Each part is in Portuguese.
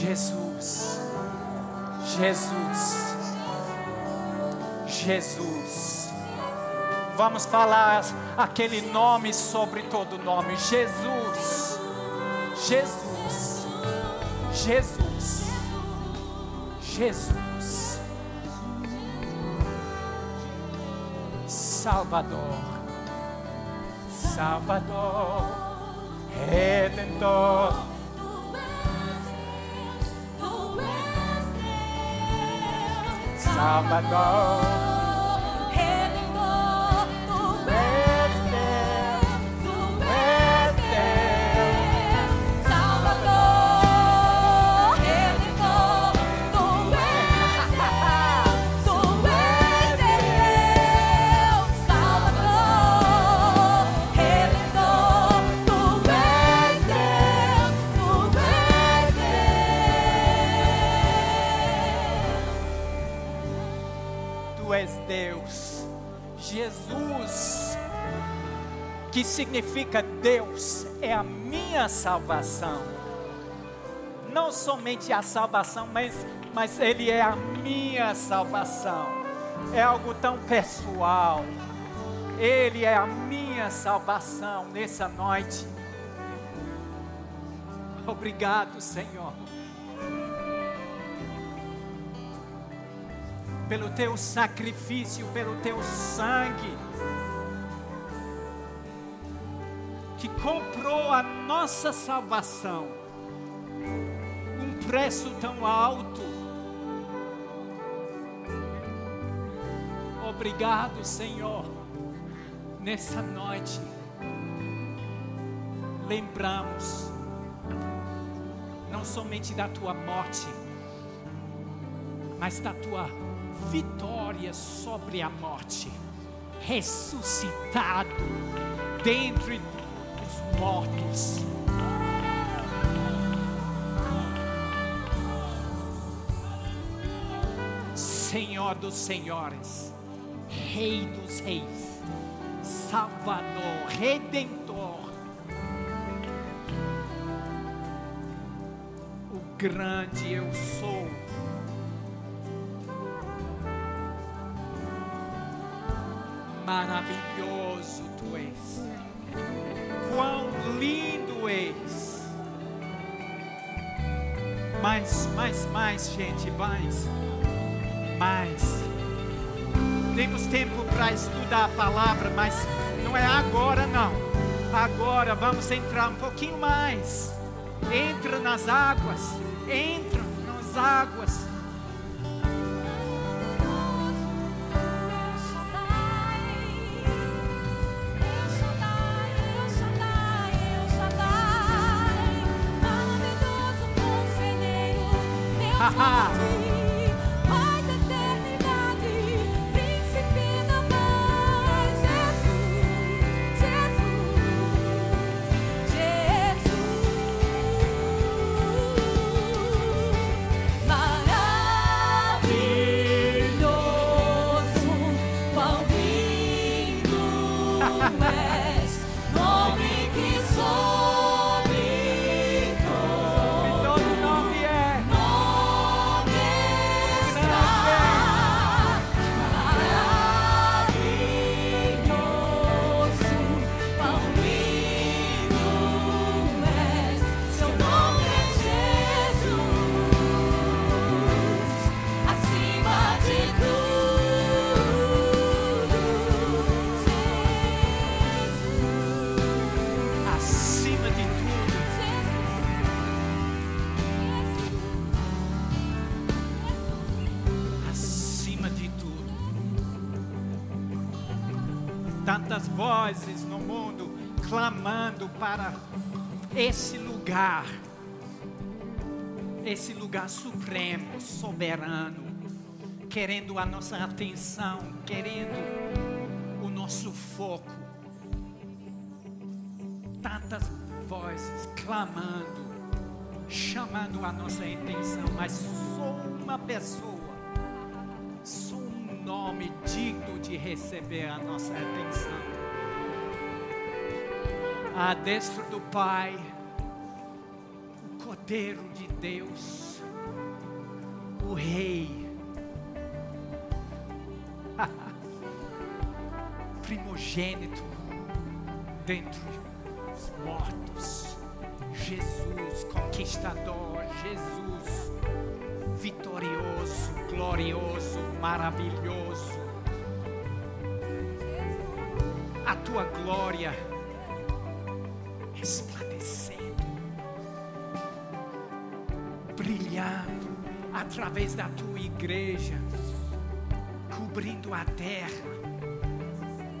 Jesus, Jesus, Jesus. Vamos falar aquele nome sobre todo nome: Jesus, Jesus, Jesus, Jesus, Salvador, Salvador, Redentor. Salvador. Que significa Deus, é a minha salvação. Não somente a salvação, mas, mas Ele é a minha salvação. É algo tão pessoal. Ele é a minha salvação nessa noite. Obrigado, Senhor. pelo teu sacrifício, pelo teu sangue, que comprou a nossa salvação, um preço tão alto. Obrigado, Senhor, nessa noite, lembramos não somente da tua morte, mas da tua vitória sobre a morte, ressuscitado dentre os mortos. Senhor dos senhores, Rei dos reis, Salvador, Redentor, o grande eu sou. Maravilhoso tu és, lindo és. Mais, mais, mais, gente, mais, mais. Temos tempo para estudar a palavra, mas não é agora, não. Agora vamos entrar um pouquinho mais. Entra nas águas, entra nas águas. Esse lugar, esse lugar supremo, soberano, querendo a nossa atenção, querendo o nosso foco. Tantas vozes clamando, chamando a nossa atenção, mas sou uma pessoa, sou um nome digno de receber a nossa atenção. À destra do Pai, Cordeiro de Deus, o Rei, primogênito dentre os mortos, Jesus, conquistador, Jesus, vitorioso, glorioso, maravilhoso. A tua glória resplandecendo, brilhando através da tua igreja, cobrindo a terra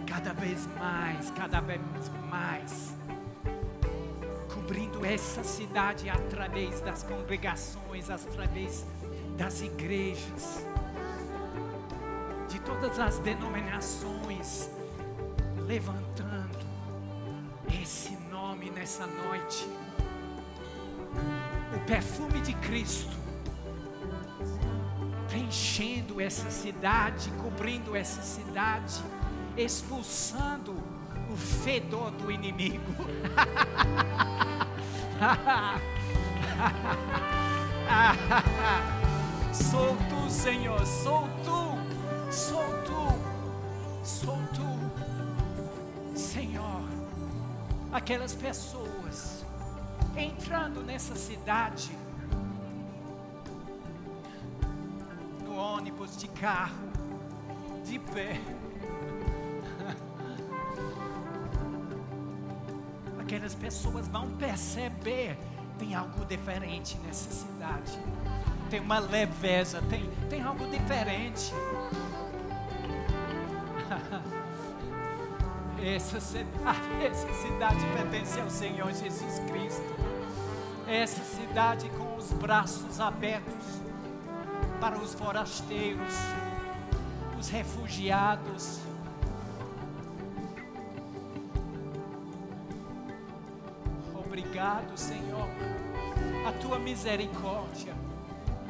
cada vez mais, cada vez mais, cobrindo essa cidade através das congregações, através das igrejas, de todas as denominações, levantando perfume de Cristo. Preenchendo essa cidade, cobrindo essa cidade, expulsando o fedor do inimigo. sou tu, Senhor, sou tu, sou tu, sou tu, Senhor. Aquelas pessoas entrando nessa cidade, no ônibus, de carro, de pé. aquelas pessoas vão perceber tem algo diferente nessa cidade. Tem uma leveza, tem, tem algo diferente. Essa essa cidade pertence ao Senhor Jesus Cristo. Essa cidade com os braços abertos para os forasteiros, os refugiados, Obrigado, Senhor, a tua misericórdia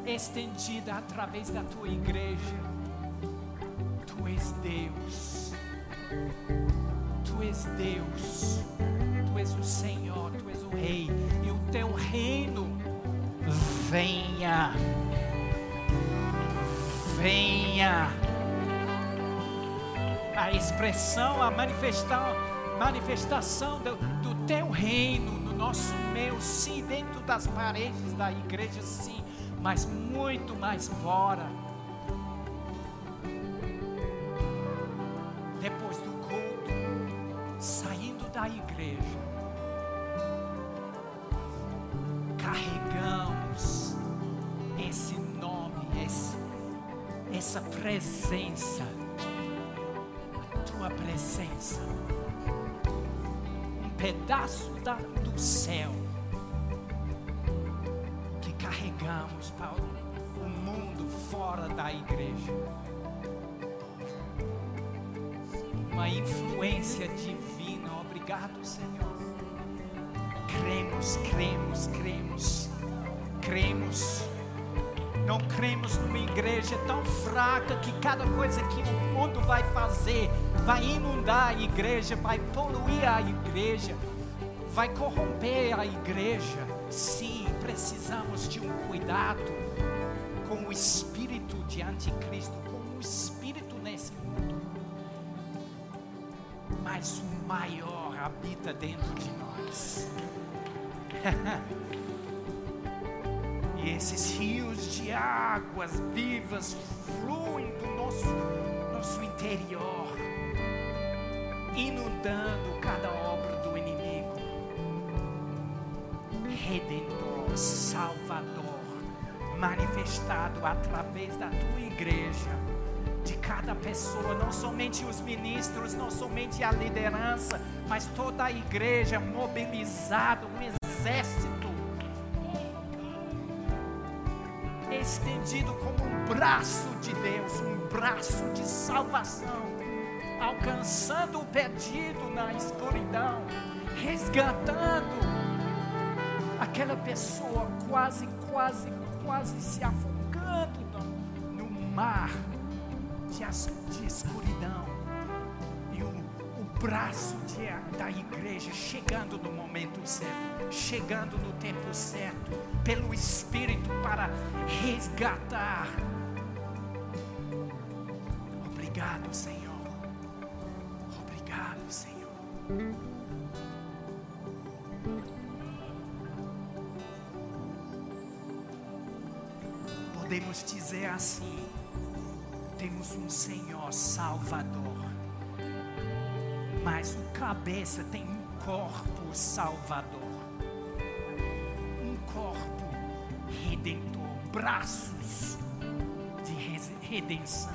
estendida através da tua igreja. Tu és Deus, tu és Deus, tu és o Senhor, o Rei, e o teu reino venha, venha. A expressão, a manifestação, manifestação do, do teu reino no nosso meio, sim, dentro das paredes da igreja, sim, mas muito mais fora. Da, do céu que carregamos para o mundo fora da igreja. Uma influência divina. Obrigado, Senhor. Cremos, cremos, cremos, cremos. Não cremos numa igreja tão fraca que cada coisa que o mundo vai fazer vai inundar a igreja, vai poluir a igreja, vai corromper a igreja. Sim, precisamos de um cuidado com o espírito de anticristo, com o espírito nesse mundo. Mas o maior habita dentro de nós. E esses rios de águas vivas fluem do nosso, nosso interior, inundando cada obra Redentor, Salvador, manifestado através da tua igreja, de cada pessoa, não somente os ministros, não somente a liderança, mas toda a igreja mobilizada, um exército estendido como um braço de Deus, um braço de salvação, alcançando o perdido na escuridão, resgatando aquela pessoa quase, quase, quase se afogando no, no mar de, de escuridão. E o, o braço de- da igreja chegando no momento certo, chegando no tempo certo, pelo Espírito para resgatar. Podemos dizer assim: temos um Senhor Salvador, mas o cabeça tem um corpo salvador, um corpo redentor, braços de redenção,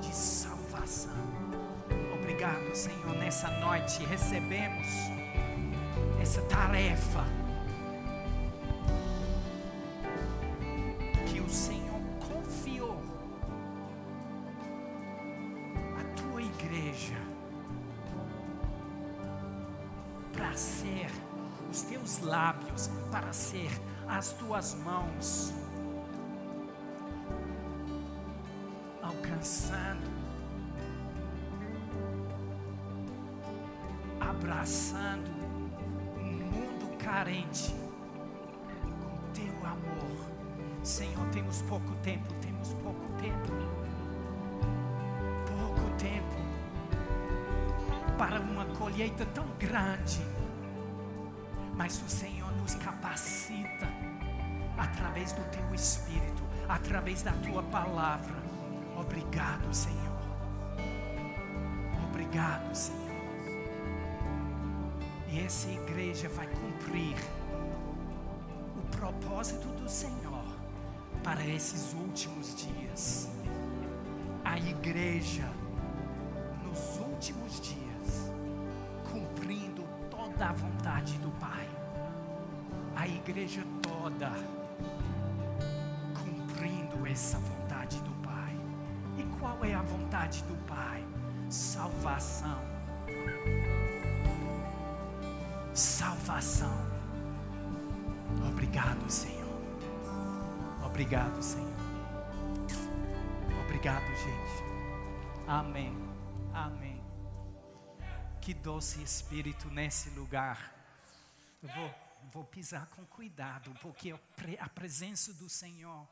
de salvação. Obrigado, Senhor, nessa noite recebemos essa tarefa as tuas mãos, alcançando, abraçando um mundo carente com teu amor. Senhor, temos pouco tempo, temos pouco tempo. Pouco tempo para uma colheita tão grande. Mas o Senhor nos capacita através do teu espírito, através da tua palavra. Obrigado, Senhor. Obrigado, Senhor. E essa igreja vai cumprir o propósito do Senhor para esses últimos dias. A igreja, nos últimos dias, cumprindo toda a vontade do Pai. A igreja toda essa vontade do Pai. E qual é a vontade do Pai? Salvação. Salvação. Obrigado, Senhor. Obrigado, Senhor. Obrigado, gente. Amém. Amém. Que doce espírito nesse lugar. Eu vou, vou pisar com cuidado, porque a pre- a presença do Senhor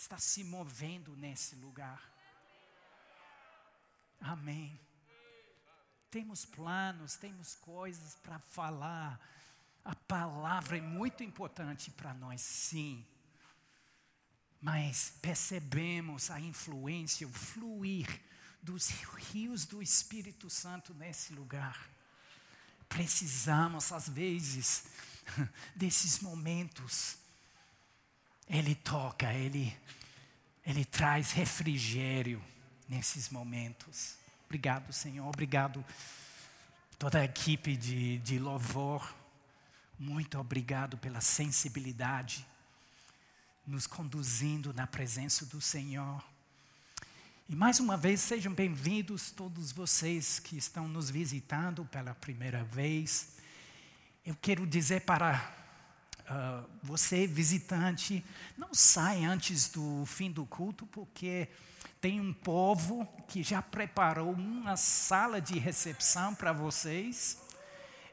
está se movendo nesse lugar. Amém. Temos planos, temos coisas para falar. A palavra é muito importante para nós, sim. Mas percebemos a influência, o fluir dos rios do Espírito Santo nesse lugar. Precisamos, às vezes, desses momentos. Ele toca, ele, ele traz refrigério nesses momentos. Obrigado, Senhor. Obrigado, toda a equipe de, de louvor. Muito obrigado pela sensibilidade, nos conduzindo na presença do Senhor. E mais uma vez, sejam bem-vindos todos vocês que estão nos visitando pela primeira vez. Eu quero dizer para ah, você, visitante, não sai antes do fim do culto, porque tem um povo que já preparou uma sala de recepção para vocês.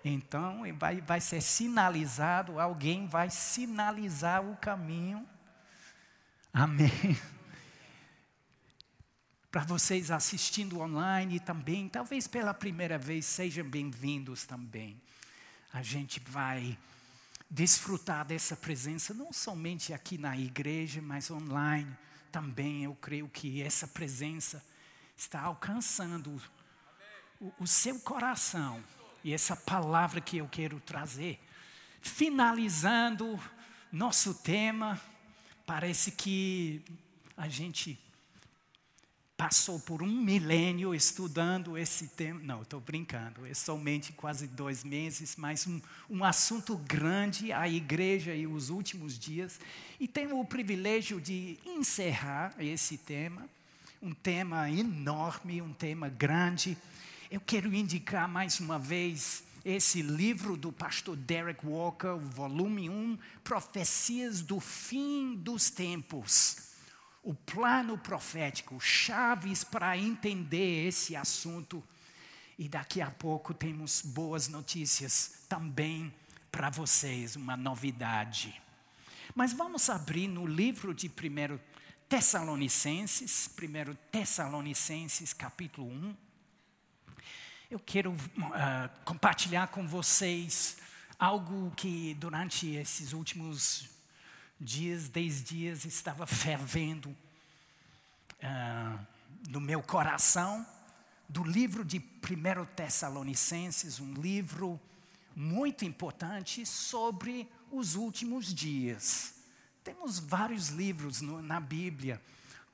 Então, vai, vai ser sinalizado, alguém vai sinalizar o caminho. Amém. Para vocês assistindo online também, talvez pela primeira vez, sejam bem-vindos também. A gente vai desfrutar dessa presença, não somente aqui na igreja, mas online também. Eu creio que essa presença está alcançando o, o seu coração. E essa palavra que eu quero trazer, finalizando nosso tema, parece que a gente passou por um milênio estudando esse tema. Não, estou brincando, é somente quase dois meses, mas um, um assunto grande, a igreja e os últimos dias. E tenho o privilégio de encerrar esse tema, um tema enorme, um tema grande. Eu quero indicar mais uma vez esse livro do pastor Derek Walker, o volume 1, Profecias do Fim dos Tempos o plano profético, chaves para entender esse assunto. E daqui a pouco temos boas notícias também para vocês, uma novidade. Mas vamos abrir no livro de 1 Tessalonicenses, 1 Tessalonicenses, capítulo 1. Eu quero uh, compartilhar com vocês algo que durante esses últimos dias, dez dias, estava fervendo uh, no meu coração, do livro de 1 Tessalonicenses, um livro muito importante sobre os últimos dias. Temos vários livros no, na Bíblia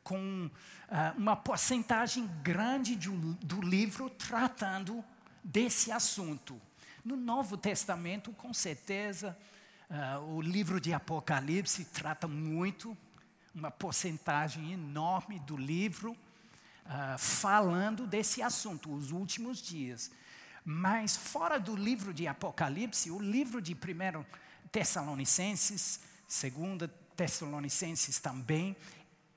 com uh, uma porcentagem grande de, do livro tratando desse assunto. No Novo Testamento, com certeza, uh, o livro de Apocalipse trata muito, uma porcentagem enorme do livro, uh, falando desse assunto, os últimos dias. Mas fora do livro de Apocalipse, o livro de 1 Tessalonicenses, 2 Tessalonicenses também,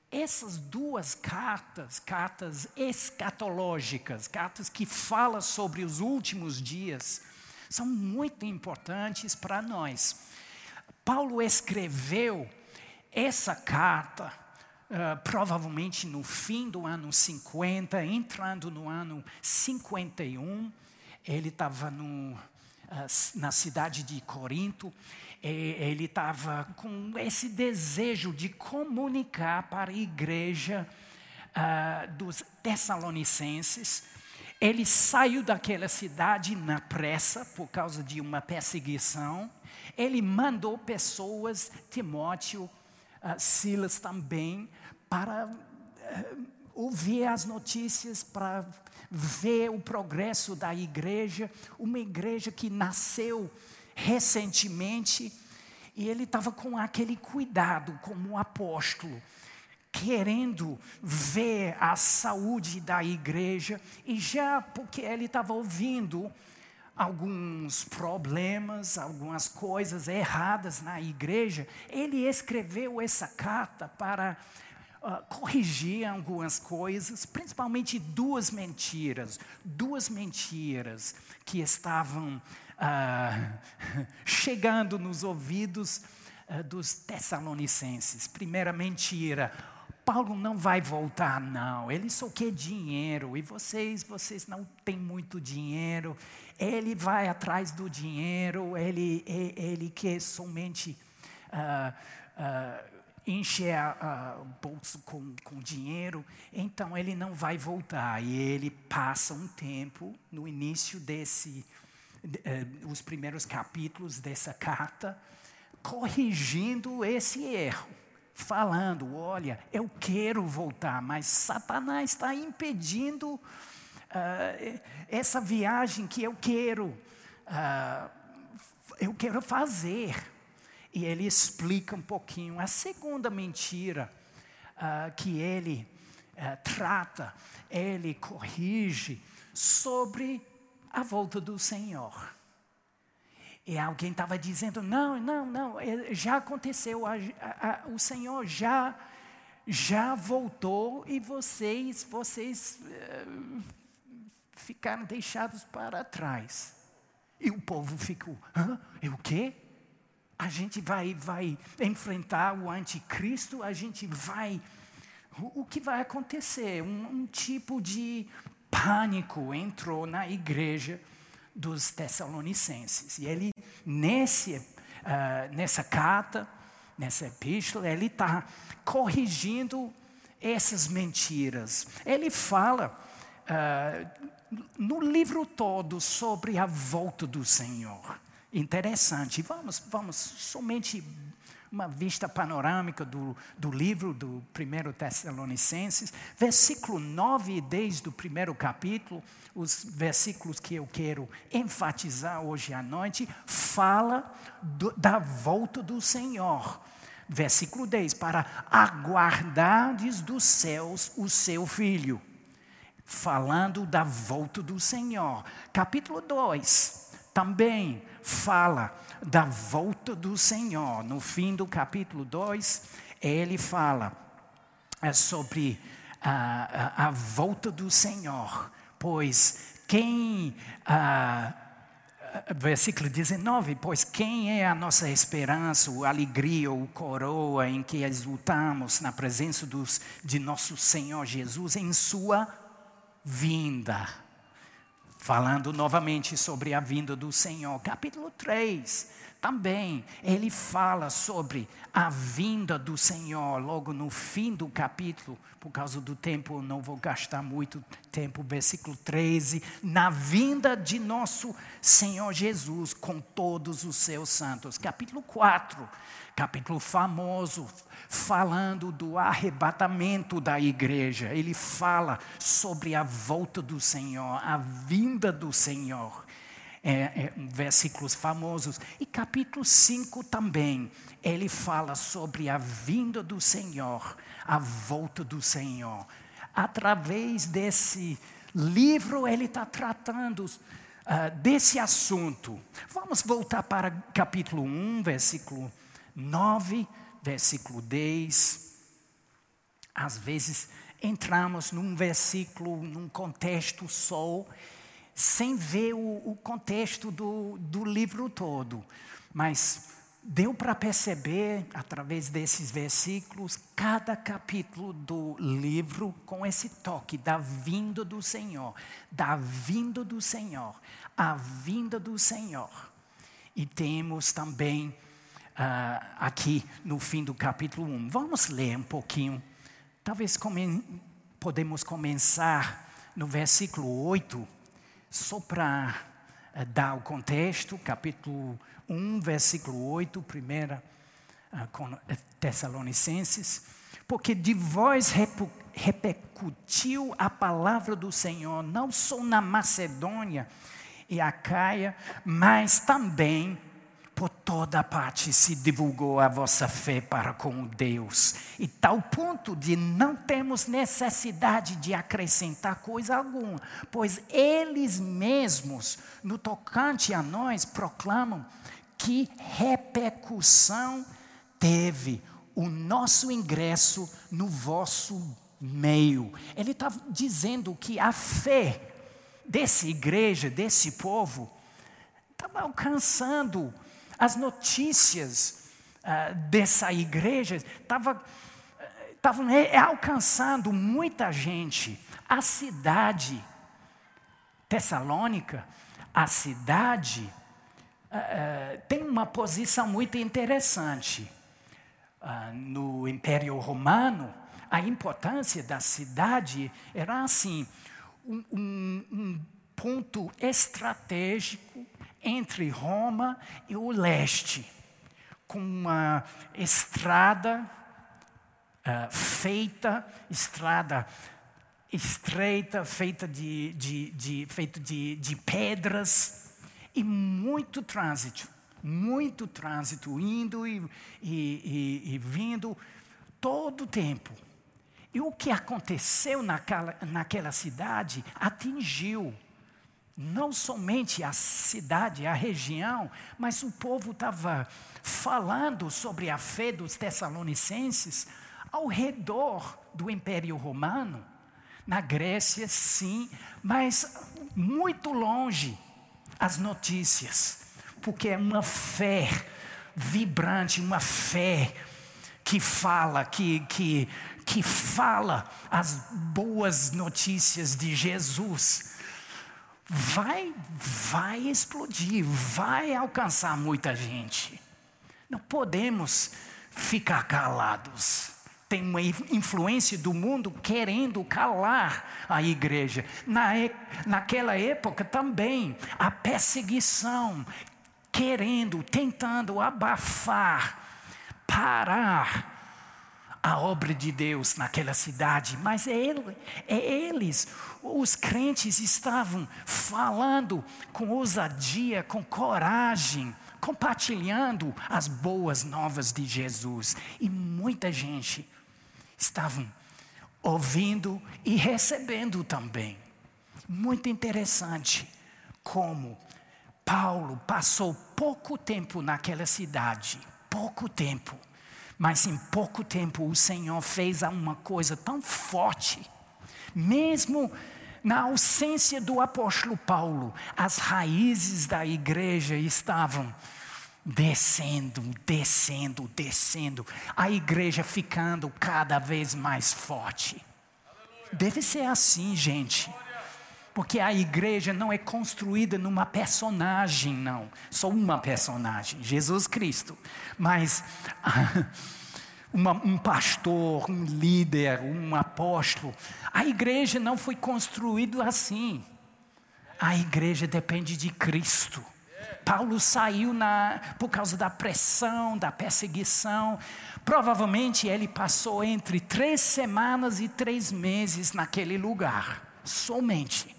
essas duas cartas, cartas escatológicas, cartas que falam sobre os últimos dias, são muito importantes para nós. Paulo escreveu essa carta uh, provavelmente no fim do ano 50, entrando no ano 51. Ele estava uh, na cidade de Corinto ele estava com esse desejo de comunicar para a igreja uh, dos Tessalonicenses. Ele saiu daquela cidade na pressa por causa de uma perseguição. Ele mandou pessoas, Timóteo, uh, Silas também, para uh, ouvir as notícias, para ver o progresso da igreja, uma igreja que nasceu recentemente, e ele estava com aquele cuidado como apóstolo, querendo ver a saúde da igreja, e já porque ele estava ouvindo alguns problemas, algumas coisas erradas na igreja, ele escreveu essa carta para uh, corrigir algumas coisas, principalmente duas mentiras, duas mentiras que estavam ah, chegando nos ouvidos ah, dos Tessalonicenses. Primeira mentira. Paulo não vai voltar, não. Ele só quer dinheiro. E vocês, vocês não têm muito dinheiro. Ele vai atrás do dinheiro. Ele, ele quer somente uh, uh, encher uh, o bolso com, com dinheiro. Então ele não vai voltar. E ele passa um tempo no início desse eh, os primeiros capítulos dessa carta, corrigindo esse erro, falando: olha, eu quero voltar, mas Satanás está impedindo uh, essa viagem que eu quero, uh, eu quero fazer. E ele explica um pouquinho a segunda mentira uh, que ele trata, ele corrige sobre a volta do Senhor. E alguém estava dizendo: não, não, não, é, já aconteceu, a, a, a, o Senhor já, já voltou e vocês, vocês uh, ficaram deixados para trás. E o povo ficou: hã? E o quê? A gente vai, vai enfrentar o anticristo, a gente vai. O, o que vai acontecer? Um, um tipo de pânico entrou na igreja dos Tessalonicenses. E ele, nesse, uh, nessa carta, nessa epístola, ele está corrigindo essas mentiras. Ele fala uh, no livro todo sobre a volta do Senhor. Interessante. Vamos, vamos somente uma vista panorâmica do, do livro do 1 Tessalonicenses, versículo 9 e 10 do primeiro capítulo, os versículos que eu quero enfatizar hoje à noite, fala do, da volta do Senhor. Versículo 10: Para aguardardes dos céus o seu filho. Falando da volta do Senhor. Capítulo 2 também fala da volta do Senhor. No fim do capítulo 2, ele fala é, sobre a, a, a volta do Senhor, pois quem. ah, versículo 19: Pois quem é a nossa esperança, a alegria ou coroa em que exultamos na presença dos, de nosso Senhor Jesus em Sua vinda? Falando novamente sobre a vinda do Senhor. Capítulo 3, também, ele fala sobre a vinda do Senhor, logo no fim do capítulo, por causa do tempo, eu não vou gastar muito tempo, versículo 13, na vinda de nosso Senhor Jesus com todos os seus santos. Capítulo 4, capítulo famoso, falando do arrebatamento da igreja. Ele fala sobre a volta do Senhor, a vinda do Senhor. É, é, versículos famosos. E capítulo 5 também, ele fala sobre a vinda do Senhor, a volta do Senhor. Através desse livro, ele está tratando uh, desse assunto. Vamos voltar para capítulo 1, versículo 9, versículo 10. Às vezes entramos num versículo, num contexto só, sem ver o, o contexto do, do livro todo. Mas deu para perceber, através desses versículos, cada capítulo do livro com esse toque da vinda do Senhor, da vinda do Senhor, a vinda do Senhor. E temos também uh, aqui no fim do capítulo 1. Vamos ler um pouquinho. Talvez come, podemos começar no versículo 8 só para uh, dar o contexto, capítulo 1, versículo 8, primeira uh, com Tessalonicenses, porque de vós repercutiu a palavra do Senhor, não só na Macedônia e Acaia, mas também por toda parte se divulgou a vossa fé para com Deus, e tal ponto de não temos necessidade de acrescentar coisa alguma, pois eles mesmos, no tocante a nós, proclamam que repercussão teve o nosso ingresso no vosso meio. Ele está dizendo que a fé dessa igreja, desse povo, estava alcançando as notícias uh, dessa igreja estavam estavam alcançando muita gente. A cidade Tessalônica, a cidade, uh, tem uma posição muito interessante. No Império Romano, a importância da cidade era assim, um, um, um ponto estratégico entre Roma e o leste, com uma estrada uh, feita, estrada estreita, feita de, de, de, feita de, de pedras, e muito trânsito, muito trânsito, indo e, e, e, e vindo todo o tempo. E o que aconteceu naquela, naquela cidade atingiu não somente a cidade, a região, mas o povo estava falando sobre a fé dos Tessalonicenses ao redor do Império Romano. Na Grécia, sim, mas muito longe as notícias, porque é uma fé vibrante, uma fé que fala, que, que, que fala as boas notícias de Jesus vai, vai explodir, vai alcançar muita gente. Não podemos ficar calados. Tem uma influência do mundo querendo calar a igreja. Na, naquela época também, a perseguição, querendo, tentando abafar, parar a obra de Deus naquela cidade, mas é, ele, é eles, os crentes estavam falando com ousadia, com coragem, compartilhando as boas novas de Jesus. E muita gente estavam ouvindo e recebendo também. Muito interessante como Paulo passou pouco tempo naquela cidade, pouco tempo mas em pouco tempo o Senhor fez uma coisa tão forte, mesmo na ausência do apóstolo Paulo, as raízes da igreja estavam descendo, descendo, descendo, a igreja ficando cada vez mais forte. Deve ser assim, gente. Porque a igreja não é construída numa personagem, não. Só uma personagem, Jesus Cristo. Mas uma, um pastor, um líder, um apóstolo. A igreja não foi construída assim. A igreja depende de Cristo. Paulo saiu na, por causa da pressão, da perseguição. Provavelmente ele passou entre três semanas e três meses naquele lugar, somente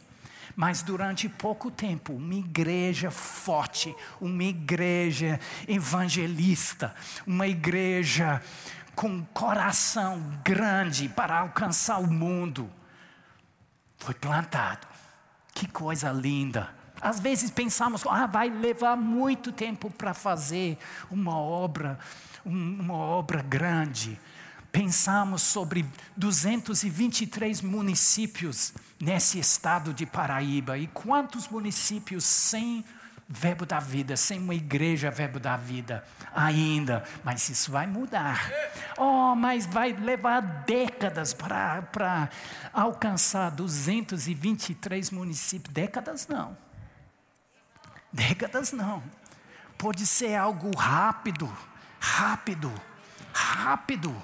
mas durante pouco tempo, uma igreja forte, uma igreja evangelista, uma igreja com coração grande para alcançar o mundo, foi plantado. Que coisa linda. Às vezes pensamos, ah, vai levar muito tempo para fazer uma obra, uma obra grande pensamos sobre 223 municípios nesse estado de Paraíba e quantos municípios sem Verbo da Vida, sem uma igreja Verbo da Vida ainda, mas isso vai mudar. Oh, mas vai levar décadas para alcançar 223 municípios. Décadas não. Décadas não. Pode ser algo rápido, rápido, rápido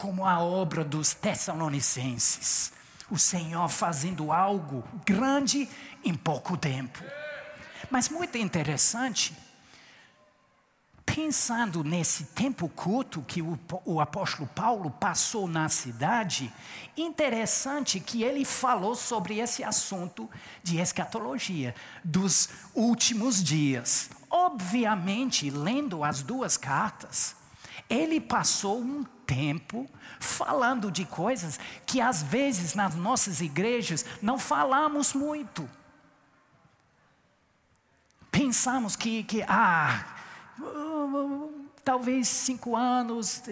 como a obra dos Tessalonicenses. O Senhor fazendo algo grande em pouco tempo. Mas muito interessante, pensando nesse tempo curto que o, o, apóstolo Paulo passou na cidade, interessante que ele falou sobre esse assunto de escatologia, dos últimos dias. Obviamente, lendo as duas cartas, ele passou um tempo falando de coisas que às vezes nas nossas igrejas não falamos muito. Pensamos que, que ah, talvez cinco anos,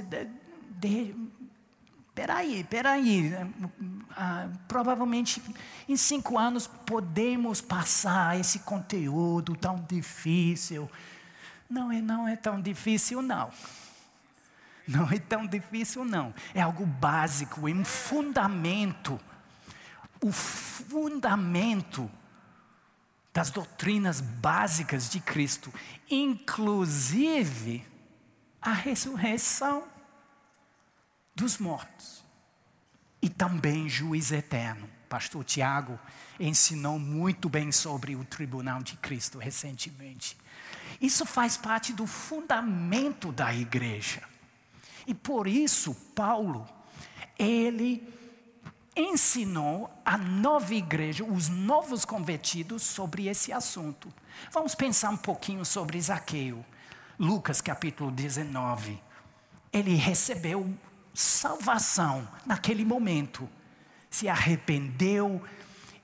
peraí, peraí, ah, provavelmente em cinco anos podemos passar esse conteúdo tão difícil. Não é, não é tão difícil, não. Não é tão difícil, não. É algo básico, é um fundamento. O fundamento das doutrinas básicas de Cristo, inclusive a ressurreição dos mortos e também juiz eterno. Pastor Tiago ensinou muito bem sobre o tribunal de Cristo recentemente. Isso faz parte do fundamento da igreja. E por isso, Paulo, ele ensinou a nova igreja, os novos convertidos, sobre esse assunto. Vamos pensar um pouquinho sobre Zaqueu. Lucas capítulo 19. Ele recebeu salvação naquele momento. Se arrependeu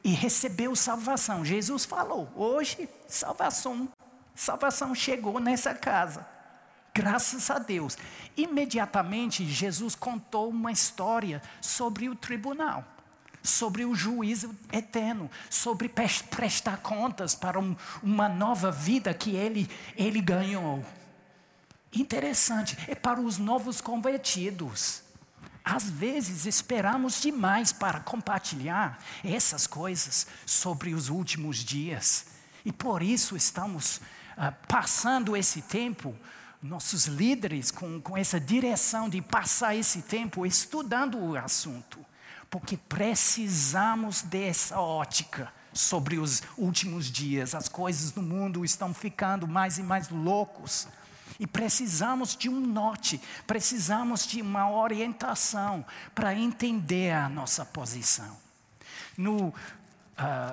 e recebeu salvação. Jesus falou: hoje salvação, salvação chegou nessa casa. Graças a Deus. Imediatamente, Jesus contou uma história sobre o tribunal, sobre o juízo eterno, sobre prestar contas para um, uma nova vida que ele, ele ganhou. Interessante, é para os novos convertidos. Às vezes esperamos demais para compartilhar essas coisas sobre os últimos dias. E por isso estamos uh, passando esse tempo nossos líderes com, com essa direção de passar esse tempo estudando o assunto, porque precisamos dessa ótica sobre os últimos dias. As coisas no mundo estão ficando mais e mais loucos. E precisamos de um norte, precisamos de uma orientação para entender a nossa posição. No uh,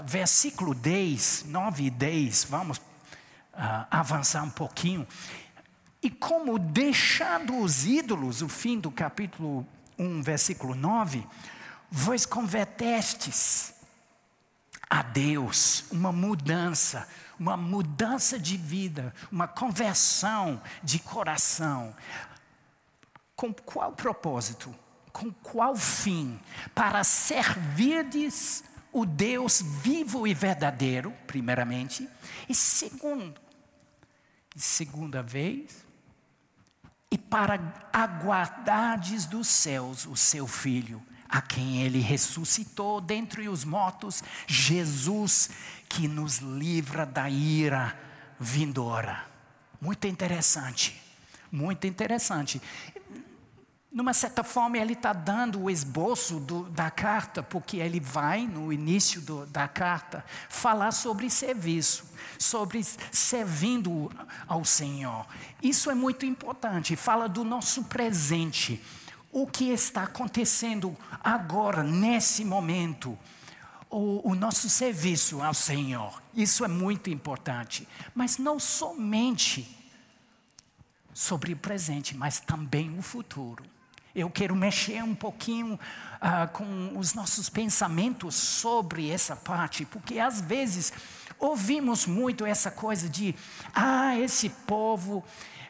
versículo 10, 9 e 10, vamos uh, avançar um pouquinho. E como deixando os ídolos, o fim do capítulo 1, versículo 9, vos convertestes a Deus, uma mudança, uma mudança de vida, uma conversão de coração. Com qual propósito? Com qual fim? Para servirdes o Deus vivo e verdadeiro, primeiramente, e segundo, segunda vez, e para aguardardes dos céus o seu filho, a quem ele ressuscitou dentre os mortos, Jesus, que nos livra da ira vindoura. Muito interessante, muito interessante. Numa certa forma, ele está dando o esboço do, da carta, porque ele vai, no início do, da carta, falar sobre serviço, sobre servindo ao Senhor. Isso é muito importante. Fala do nosso presente. O que está acontecendo agora, nesse momento. O, o nosso serviço ao Senhor. Isso é muito importante. Mas não somente sobre o presente, mas também o futuro. Eu quero mexer um pouquinho uh, com os nossos pensamentos sobre essa parte, porque às vezes ouvimos muito essa coisa de, ah, esse povo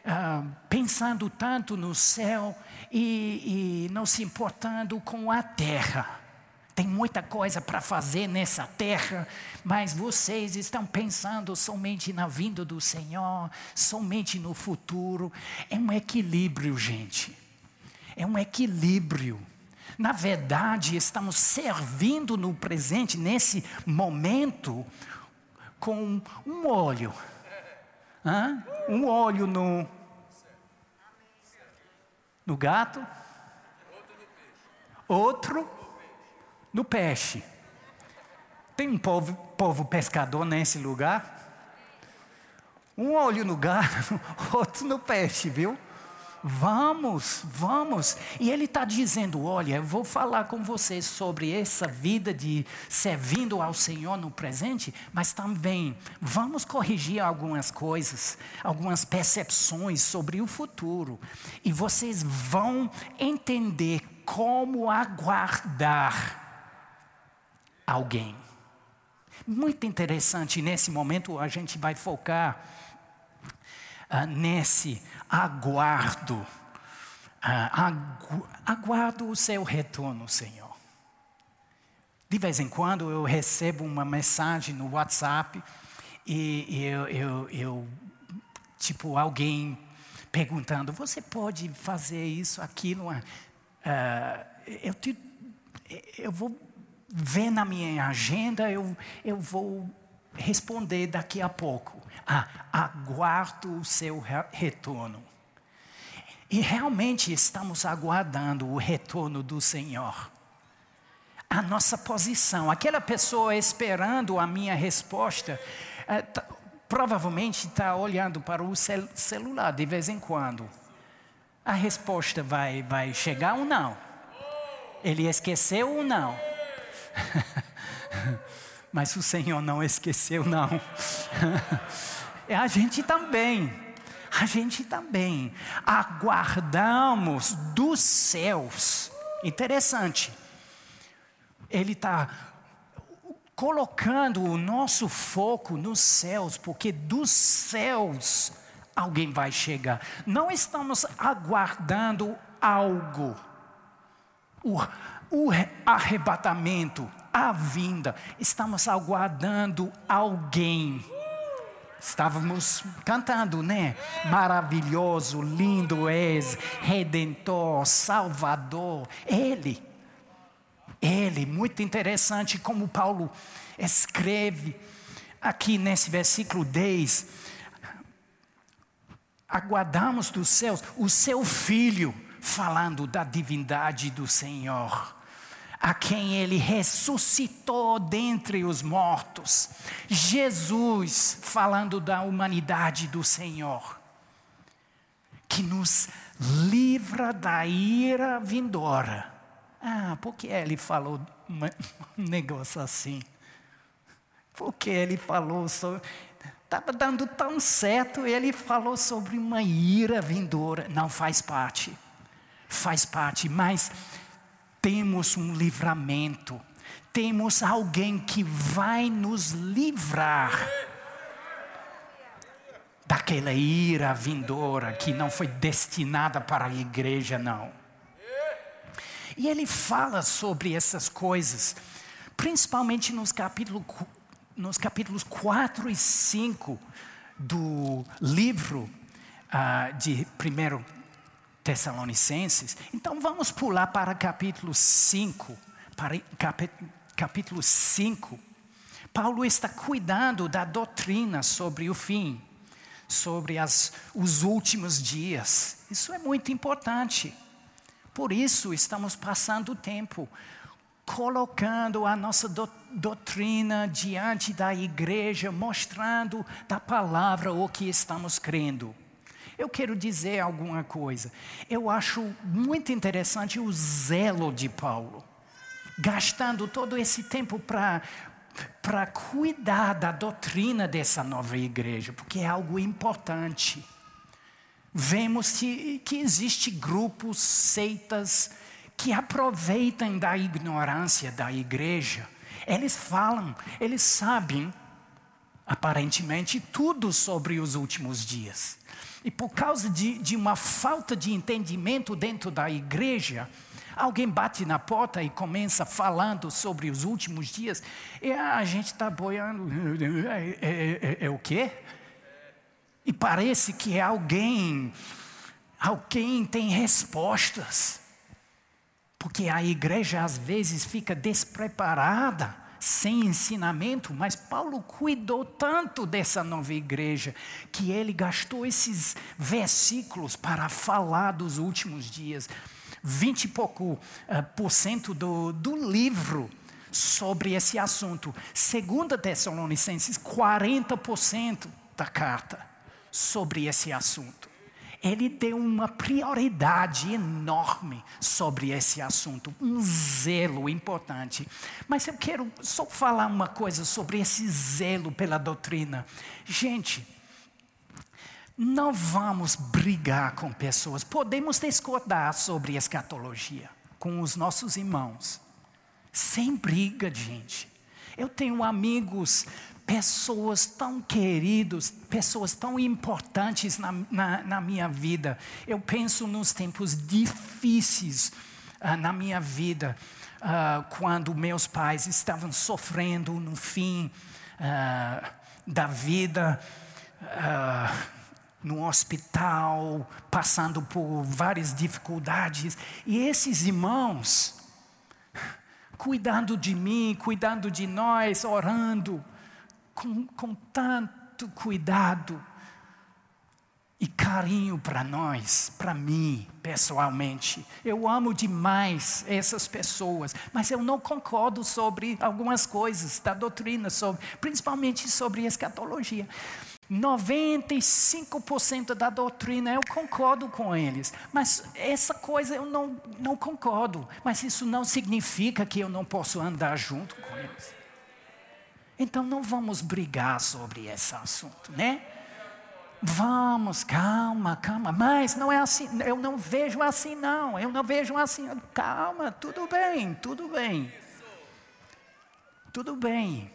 uh, pensando tanto no céu e, e não se importando com a terra. Tem muita coisa para fazer nessa terra, mas vocês estão pensando somente na vinda do Senhor, somente no futuro. É um equilíbrio, gente é um equilíbrio. Na verdade, estamos servindo no presente, nesse momento, com um olho. Hã? Um olho no, no gato, outro no peixe. Tem um povo, povo pescador nesse lugar? Um olho no gato, outro no peixe, viu? Vamos, vamos. E ele está dizendo: olha, eu vou falar com vocês sobre essa vida de servindo ao Senhor no presente, mas também vamos corrigir algumas coisas, algumas percepções sobre o futuro. E vocês vão entender como aguardar alguém. Muito interessante, nesse momento a gente vai focar uh, nesse aguardo, ah, agu, aguardo o seu retorno, Senhor. De vez em quando eu recebo uma mensagem no WhatsApp e eu, eu, eu tipo, alguém perguntando: você pode fazer isso, aquilo? Uh, eu, te, eu vou ver na minha agenda, eu, eu vou responder daqui a pouco. Ah, aguardo o seu retorno. E realmente estamos aguardando o retorno do Senhor. A nossa posição, aquela pessoa esperando a minha resposta, é, tá, provavelmente está olhando para o cel celular de vez em quando. A resposta vai, vai chegar ou não? Ele esqueceu ou não? Mas o Senhor não esqueceu, não. é a gente também. A gente também. Aguardamos dos céus. Interessante. Ele está colocando o nosso foco nos céus, porque dos céus alguém vai chegar. Não estamos aguardando algo. O, o arrebatamento, a vinda, estamos aguardando alguém. Estávamos cantando, né? Maravilhoso, lindo és, redentor, salvador. Ele. Ele, muito interessante como Paulo escreve aqui nesse versículo 10. Aguardamos dos céus o seu filho falando da divindade do Senhor a quem ele ressuscitou dentre os mortos. Jesus, falando da humanidade do Senhor, que nos livra da ira vindoura. Ah, por que ele falou um negócio assim? Porque ele falou sobre. Estava dando tão certo, ele falou sobre uma ira vindoura. Não faz parte. Faz parte, mas temos um livramento, temos alguém que vai nos livrar daquela ira vindoura que não foi destinada para a igreja, não. E ele fala sobre essas coisas. principalmente nos, capítulo, nos capítulos 4 e 5 do livro ah, de 1 Tessalonicenses. Então vamos pular para capítulo 5. Para capítulo 5. Paulo está cuidando da doutrina sobre o fim, sobre as, os últimos dias. Isso é muito importante. Por isso estamos passando o tempo colocando a nossa do, doutrina diante da igreja, mostrando da palavra o que estamos crendo. Eu quero dizer alguma coisa. Eu acho muito interessante o zelo de Paulo, gastando todo esse tempo para para cuidar da doutrina dessa nova igreja, porque é algo importante. Vemos que, que existem grupos, seitas, que aproveitam da ignorância da igreja. Eles falam, eles sabem, aparentemente, tudo sobre os últimos dias. E por causa de, de uma falta de entendimento dentro da igreja, Alguém bate na porta e começa falando sobre os últimos dias, e a gente está boiando. É, é, é, é, o quê? E parece que alguém, alguém tem respostas. Porque a igreja às vezes fica despreparada, sem ensinamento, mas Paulo cuidou tanto dessa nova igreja que ele gastou esses versículos para falar dos últimos dias. 20 e pouco uh, por cento do, do livro sobre esse assunto. Segunda Tessalonicenses, 40% da carta sobre esse assunto. Ele deu uma prioridade enorme sobre esse assunto, um zelo importante. Mas eu quero só falar uma coisa sobre esse zelo pela doutrina. Gente, não vamos brigar com pessoas. Podemos discordar sobre escatologia com os nossos irmãos. Sem briga, gente. Eu tenho amigos, pessoas tão queridos, pessoas tão importantes na, na, na minha vida. Eu penso nos tempos difíceis uh, na minha vida, uh, quando meus pais estavam sofrendo no fim uh, da vida no hospital, passando por várias dificuldades, e esses irmãos, cuidando de mim, cuidando de nós, orando, com, com tanto cuidado e carinho para nós, para mim, pessoalmente. Eu amo demais essas pessoas, mas eu não concordo sobre algumas coisas da doutrina, sobre, principalmente sobre escatologia. 95% da doutrina eu concordo com eles, mas essa coisa eu não, não concordo. Mas isso não significa que eu não posso andar junto com eles. Então não vamos brigar sobre esse assunto, né? Vamos, calma, calma, mas não é assim, eu não vejo assim não, eu não vejo assim, calma, tudo bem, tudo bem. Tudo bem.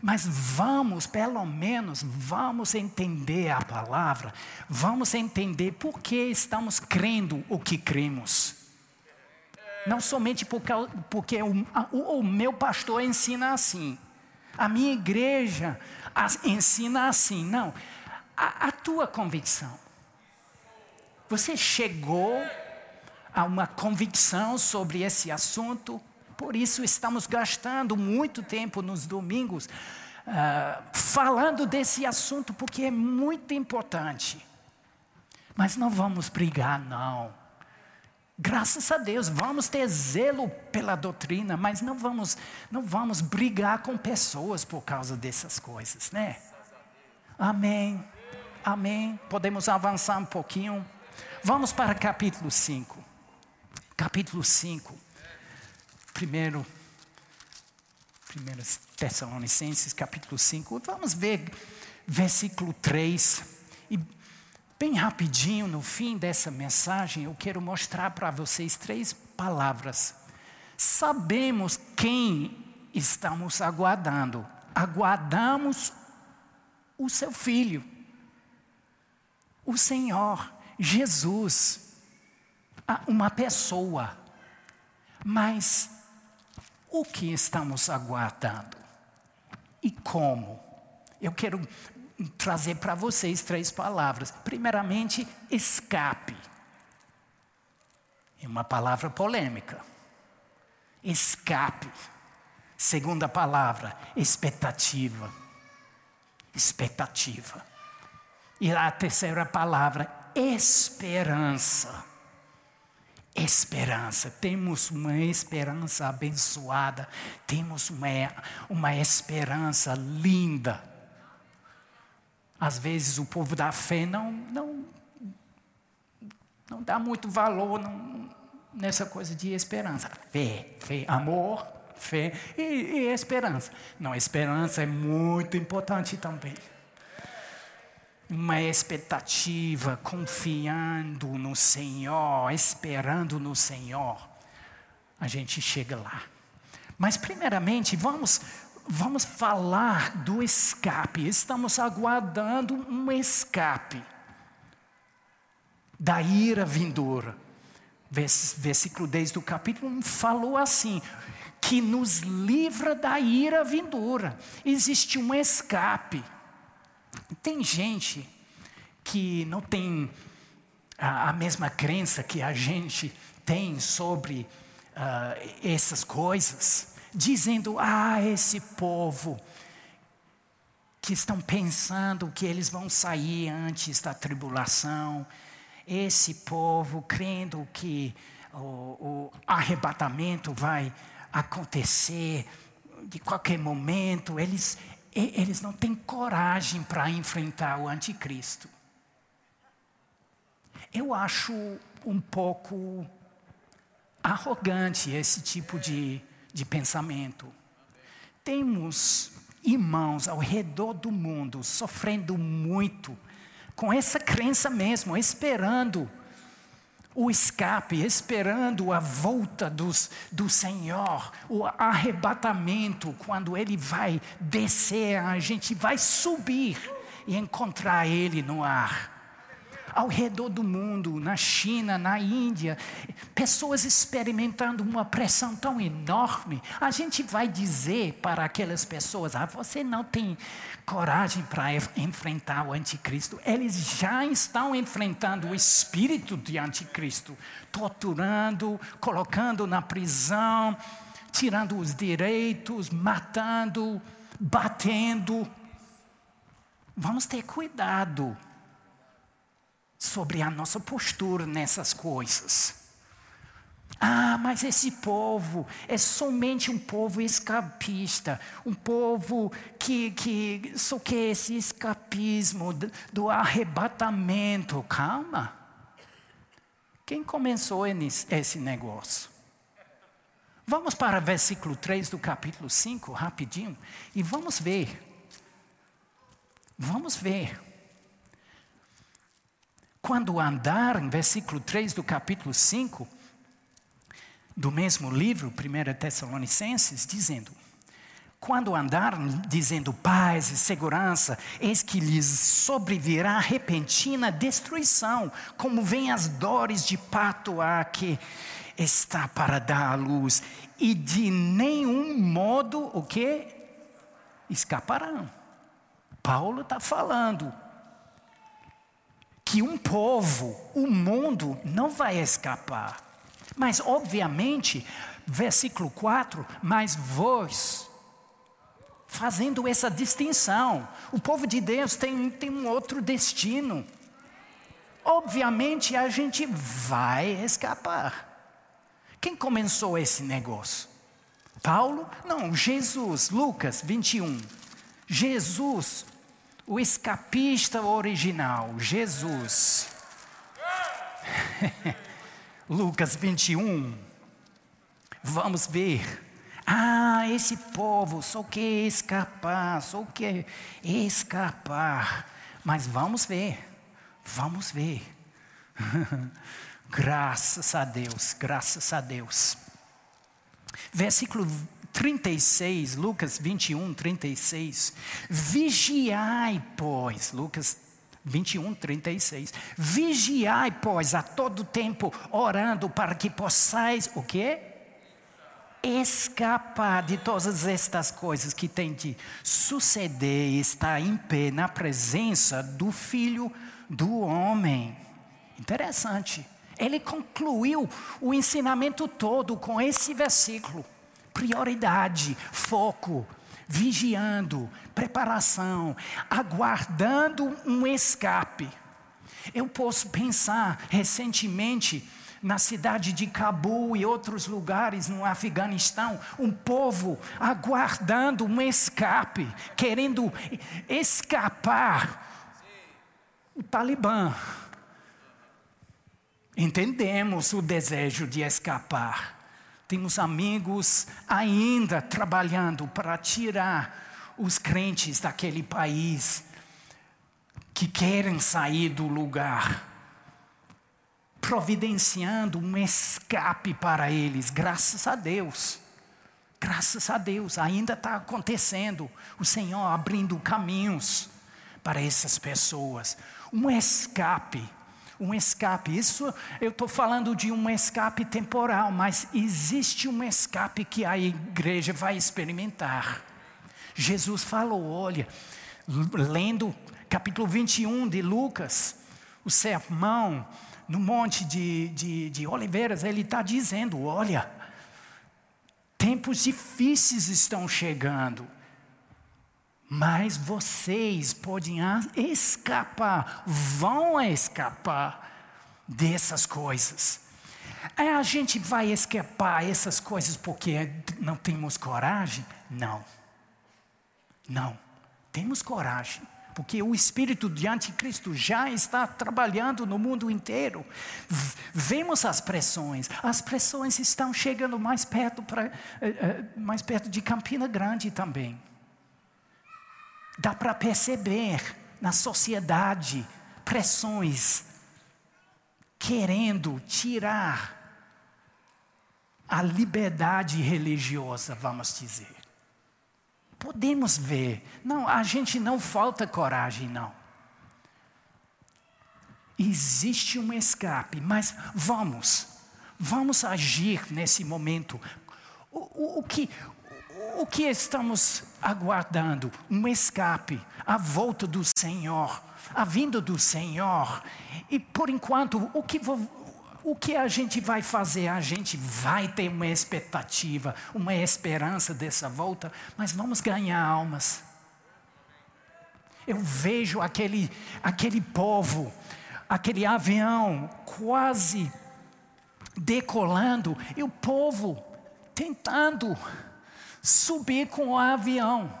Mas vamos, pelo menos, vamos entender a palavra, vamos entender por que estamos crendo o que cremos. Não somente porque, o, o, o meu pastor ensina assim, a minha igreja ensina assim, não. A, a tua convicção. Você chegou a uma convicção sobre esse assunto? Por isso estamos gastando muito tempo nos domingos uh, falando desse assunto, porque é muito importante. Mas não vamos brigar, não. Graças a Deus, vamos ter zelo pela doutrina, mas não vamos, não vamos brigar com pessoas por causa dessas coisas, né? Amém. Amém. Podemos avançar um pouquinho. Vamos para capítulo 5. Capítulo 5. Primeiro, primeiro Tessalonicenses, capítulo 5. Vamos ver versículo 3. Bem rapidinho, no fim dessa mensagem, eu quero mostrar para vocês três palavras. Sabemos quem estamos aguardando. Aguardamos o seu filho, o Senhor Jesus, uma pessoa. Mas o que estamos aguardando e como. Eu quero trazer para vocês três palavras. Primeiramente, escape. É uma palavra polêmica. Escape. Segunda palavra, expectativa. Expectativa. E a terceira palavra, esperança. Esperança, temos uma esperança abençoada, temos uma, uma esperança linda. Às vezes o povo da fé não, não, não dá muito valor não, nessa coisa de esperança. Fé, fé, amor, fé e, e esperança. Não, esperança é muito importante também uma expectativa, confiando no Senhor, esperando no Senhor, a gente chega lá. Mas primeiramente, vamos vamos falar do escape. Estamos aguardando um escape da ira vindoura. Versículo 10 do capítulo 1 falou assim: que nos livra da ira vindoura. Existe um escape. Tem gente que não tem a, a mesma crença que a gente tem sobre uh, essas coisas, dizendo: ah, esse povo que estão pensando que eles vão sair antes da tribulação, esse povo crendo que o, o arrebatamento vai acontecer de qualquer momento, eles, eles não têm coragem para enfrentar o anticristo. Eu acho um pouco arrogante esse tipo de, de pensamento. Temos irmãos ao redor do mundo sofrendo muito com essa crença mesmo, esperando o escape, esperando a volta dos, do Senhor, o arrebatamento, quando Ele vai descer, a gente vai subir e encontrar Ele no ar ao redor do mundo, na China, na Índia, pessoas experimentando uma pressão tão enorme. A gente vai dizer para aquelas pessoas: ah, você não tem coragem para enfrentar o anticristo. Eles já estão enfrentando o espírito de anticristo, torturando, colocando na prisão, tirando os direitos, matando, batendo. Vamos ter cuidado sobre a nossa postura nessas coisas. Ah, mas esse povo é somente um povo escapista, um povo que, que só quer esse escapismo do, arrebatamento. Calma. Quem começou esse negócio? Vamos para versículo 3 do capítulo 5, rapidinho, e vamos ver. Vamos ver. Quando andaram, versículo 3 do capítulo 5, do mesmo livro, 1 Tessalonicenses, dizendo: Quando andaram dizendo paz e segurança, eis que lhes sobrevirá repentina destruição, como vêm as dores de pato a que está para dar à luz, e de nenhum modo o que? Escaparão. Paulo está falando que um povo, o mundo, não vai escapar. Mas, obviamente, versículo 4, mas vós, fazendo essa distinção, o povo de Deus tem, tem um outro destino. Obviamente, a gente vai escapar. Quem começou esse negócio? Paulo? Não, Jesus, Lucas 21. Jesus o escapista original, Jesus. Lucas 21. Vamos ver. Ah, esse povo só quer escapar, só quer escapar. Mas vamos ver, vamos ver. graças a Deus, graças a Deus. Versículo 36, Lucas 21, 36. Vigiai, pois, Lucas 21, 36. Vigiai, pois, a todo tempo, orando para que possais o quê? escapar de todas estas coisas que tem de suceder e estar em pé na presença do Filho do Homem. Interessante. Ele concluiu o ensinamento todo com esse versículo. Prioridade, foco, vigiando, preparação, aguardando um escape. Eu posso pensar recentemente na cidade de Cabul e outros lugares no Afeganistão, um povo aguardando um escape, querendo escapar o Talibã. Entendemos o desejo de escapar. Temos amigos ainda trabalhando para tirar os crentes daquele país que querem sair do lugar, providenciando um escape para eles, graças a Deus. Graças a Deus, ainda está acontecendo. O Senhor abrindo caminhos para essas pessoas. Um escape um escape. Isso eu estou falando de um escape temporal, mas existe um escape que a igreja vai experimentar. Jesus falou, olha, lendo capítulo 21 de Lucas, o sermão no Monte de, de, de Oliveiras, ele está dizendo: olha, tempos difíceis estão chegando. Mas vocês podem escapar, vão escapar dessas coisas. A gente vai escapar essas coisas porque não temos coragem? Não. Não. Temos coragem. Porque o espírito de anticristo já está trabalhando no mundo inteiro. Vemos as pressões. As pressões estão chegando mais perto, pra, mais perto de Campina Grande também. Dá para perceber na sociedade pressões querendo tirar a liberdade religiosa, vamos dizer. Podemos ver, não, a gente não falta coragem, não. Existe um escape, mas vamos, vamos agir nesse momento. O, o, o que, o que estamos aguardando? Um escape, a volta do Senhor, a vinda do Senhor. E por enquanto, o que, o que a gente vai fazer? A gente vai ter uma expectativa, uma esperança dessa volta, mas vamos ganhar almas. Eu vejo aquele, aquele povo, aquele avião quase decolando, e o povo tentando subir com o avião,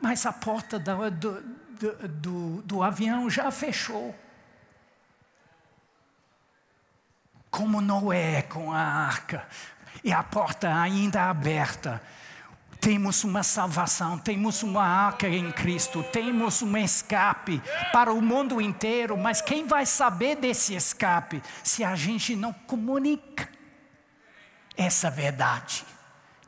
mas a porta do, do, do, do avião já fechou. Como Noé com a arca, e a porta ainda aberta. Temos uma salvação, temos uma arca em Cristo, temos um escape para o mundo inteiro, mas quem vai saber desse escape se a gente não comunica essa verdade?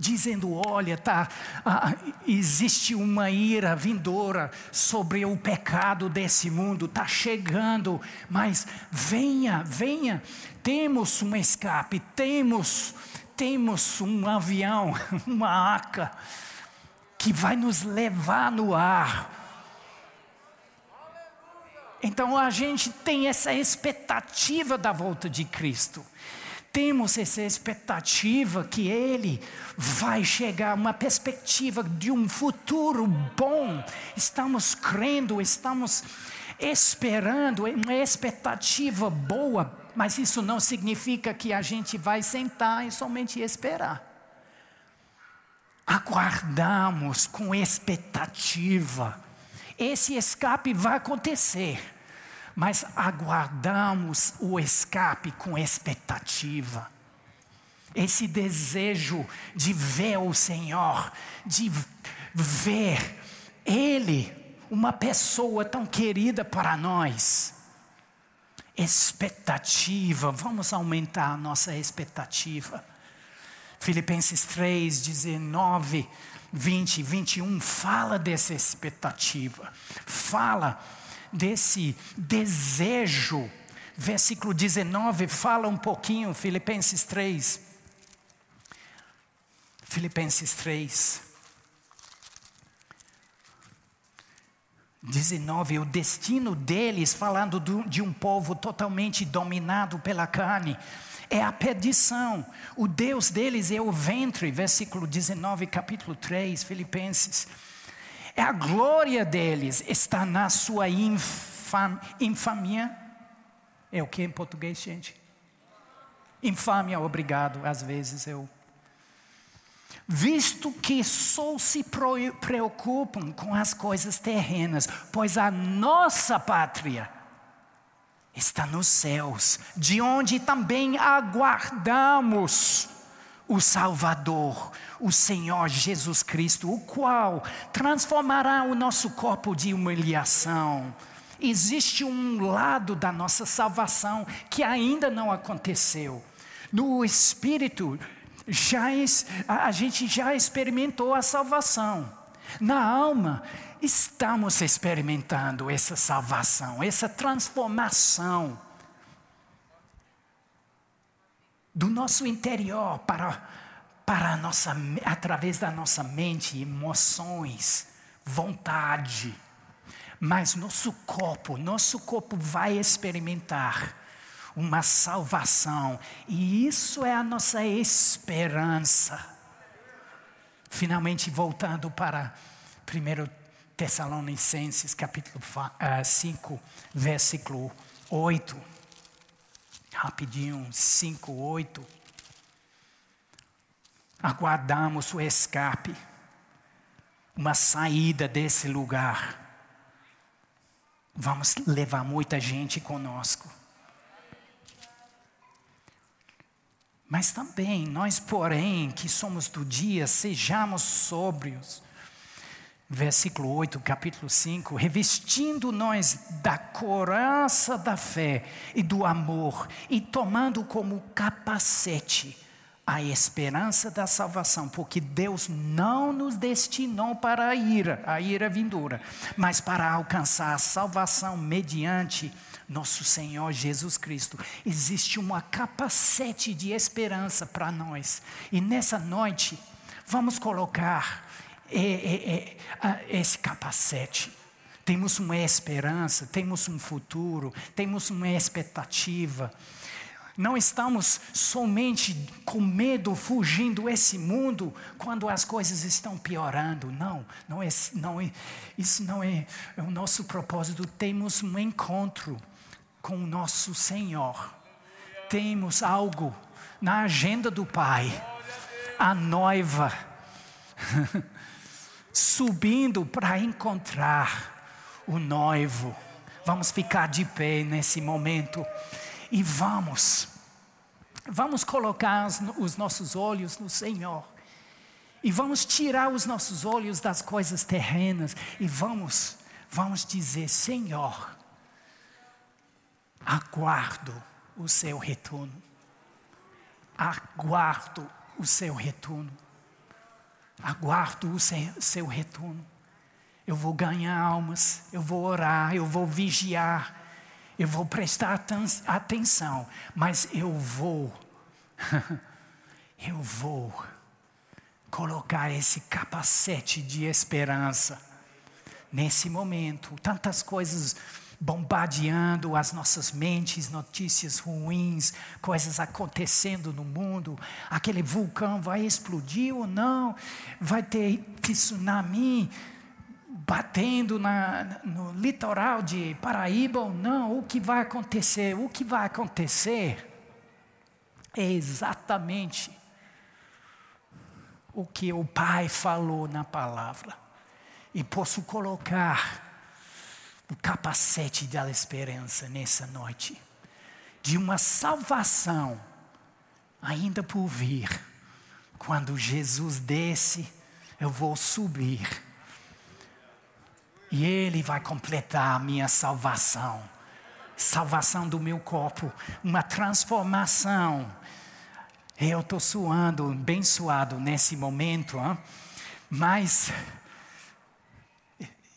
Dizendo: olha, tá, ah, existe uma ira vindoura sobre o pecado desse mundo, está chegando, mas venha, venha, temos um escape, temos, temos um avião, uma arca, que vai nos levar no ar. Então a gente tem essa expectativa da volta de Cristo temos essa expectativa que Ele vai chegar, uma perspectiva de um futuro bom. Estamos crendo, estamos esperando, uma expectativa boa, mas isso não significa que a gente vai sentar e somente esperar. Aguardamos com expectativa. Esse escape vai acontecer mas aguardamos o escape com expectativa. Esse desejo de ver o Senhor, de ver Ele, uma pessoa tão querida para nós. Expectativa, vamos aumentar a nossa expectativa. Filipenses 3, 19, 20, 21 fala dessa expectativa, fala desse desejo. Versículo 19 fala um pouquinho, Filipenses 3. Filipenses 3. 19, o destino deles, falando do, de um povo totalmente dominado pela carne, é a perdição. O Deus deles é o ventre, versículo 19, capítulo 3, Filipenses. A glória deles está na sua infam, infamia. É o que em português, gente? Infâmia, obrigado. Às vezes eu visto que só se preocupam com as coisas terrenas, pois a nossa pátria está nos céus, de onde também aguardamos o Salvador, o Senhor Jesus Cristo, o qual transformará o nosso corpo de humilhação. Existe um lado da nossa salvação que ainda não aconteceu. No espírito, já, a gente já experimentou a salvação. Na alma, estamos experimentando essa salvação, essa transformação do nosso interior para, para nossa, através da nossa mente, emoções, vontade. Mas nosso corpo, nosso corpo vai experimentar uma salvação. E isso é a nossa esperança. Finalmente, voltando para 1 Tessalonicenses, capítulo 5, ah, versículo 8. Rapidinho, 5, 8. Aguardamos o escape, uma saída desse lugar. Vamos levar muita gente conosco. Mas também nós, porém, que somos do dia, sejamos sóbrios. Versículo 8, capítulo 5: revestindo nós da coraça da fé e do amor, e tomando como capacete a esperança da salvação, porque Deus não nos destinou para a ira, a ira vindoura, mas para alcançar a salvação mediante nosso Senhor Jesus Cristo. Existe uma capacete de esperança para nós. E nessa noite, vamos colocar é, é, é, esse capacete. Temos uma esperança, temos um futuro, temos uma expectativa. Não estamos somente com medo, fugindo esse mundo quando as coisas estão piorando. Não, não é, não é, isso não é, é o nosso propósito. Temos um encontro com o nosso Senhor. Temos algo na agenda do Pai. A noiva subindo para encontrar o noivo. Vamos ficar de pé nesse momento e vamos, vamos colocar os nossos olhos no Senhor. E vamos tirar os nossos olhos das coisas terrenas e vamos, vamos dizer: Senhor, aguardo o seu retorno. Aguardo o seu retorno. Aguardo o seu, retorno. Eu vou ganhar almas, eu vou orar, eu vou vigiar, eu vou prestar atenção, mas eu vou, eu vou colocar esse capacete de esperança nesse momento. Tantas coisas bombardeando as nossas mentes, notícias ruins, coisas acontecendo no mundo. Aquele vulcão vai explodir ou não? Vai ter tsunami batendo na, no litoral de Paraíba ou não? O que vai acontecer? O que vai acontecer é exatamente o que o Pai falou na palavra. E posso colocar o capacete da esperança nessa noite, de uma salvação ainda por vir. Quando Jesus desce, eu vou subir. E Ele vai completar a minha salvação. Salvação do meu corpo, uma transformação. Eu estou suando, bem suado nesse momento, hein? mas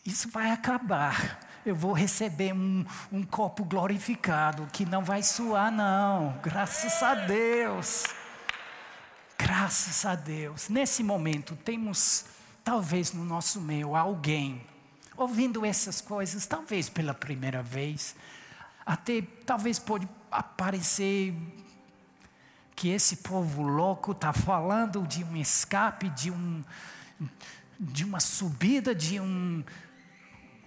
isso vai acabar eu vou receber um, um copo glorificado que não vai suar, não. Graças a Deus. Graças a Deus, nesse momento temos, talvez no nosso meio, alguém ouvindo essas coisas, talvez pela primeira vez, até talvez pode aparecer que esse povo louco está falando de um escape, de, um, de uma subida, de um,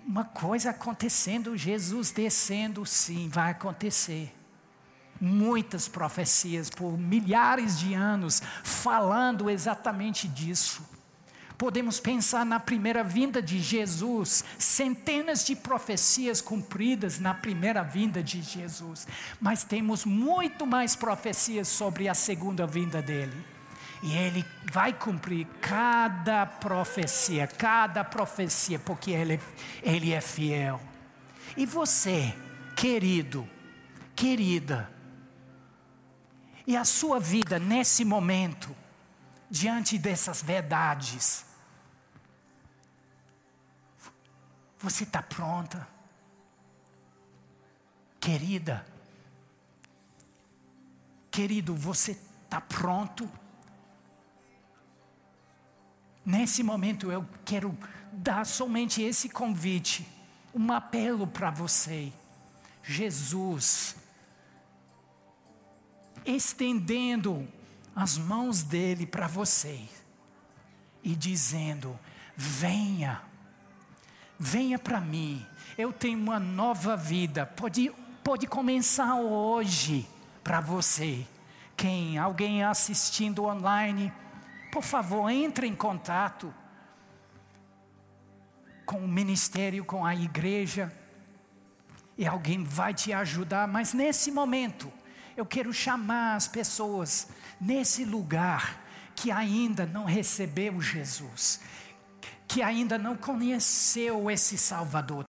uma coisa acontecendo, Jesus descendo, sim, vai acontecer. Muitas profecias por milhares de anos falando exatamente disso. Podemos pensar na primeira vinda de Jesus, centenas de profecias cumpridas na primeira vinda de Jesus, mas temos muito mais profecias sobre a segunda vinda dele. E ele vai cumprir cada profecia, cada profecia, porque ele, ele é fiel. E você, querido, querida, e a sua vida nesse momento, diante dessas verdades, Você está pronta? Querida, querido, você está pronto? Nesse momento eu quero dar somente esse convite, um apelo para você. Jesus, estendendo as mãos dele para você e dizendo: venha venha para mim, eu tenho uma nova vida, pode, pode começar hoje para você. Quem, alguém assistindo online, por favor, entre em contato com o ministério, com a igreja, e alguém vai te ajudar, mas nesse momento, eu quero chamar as pessoas nesse lugar que ainda não recebeu Jesus que ainda não conheceu esse Salvador.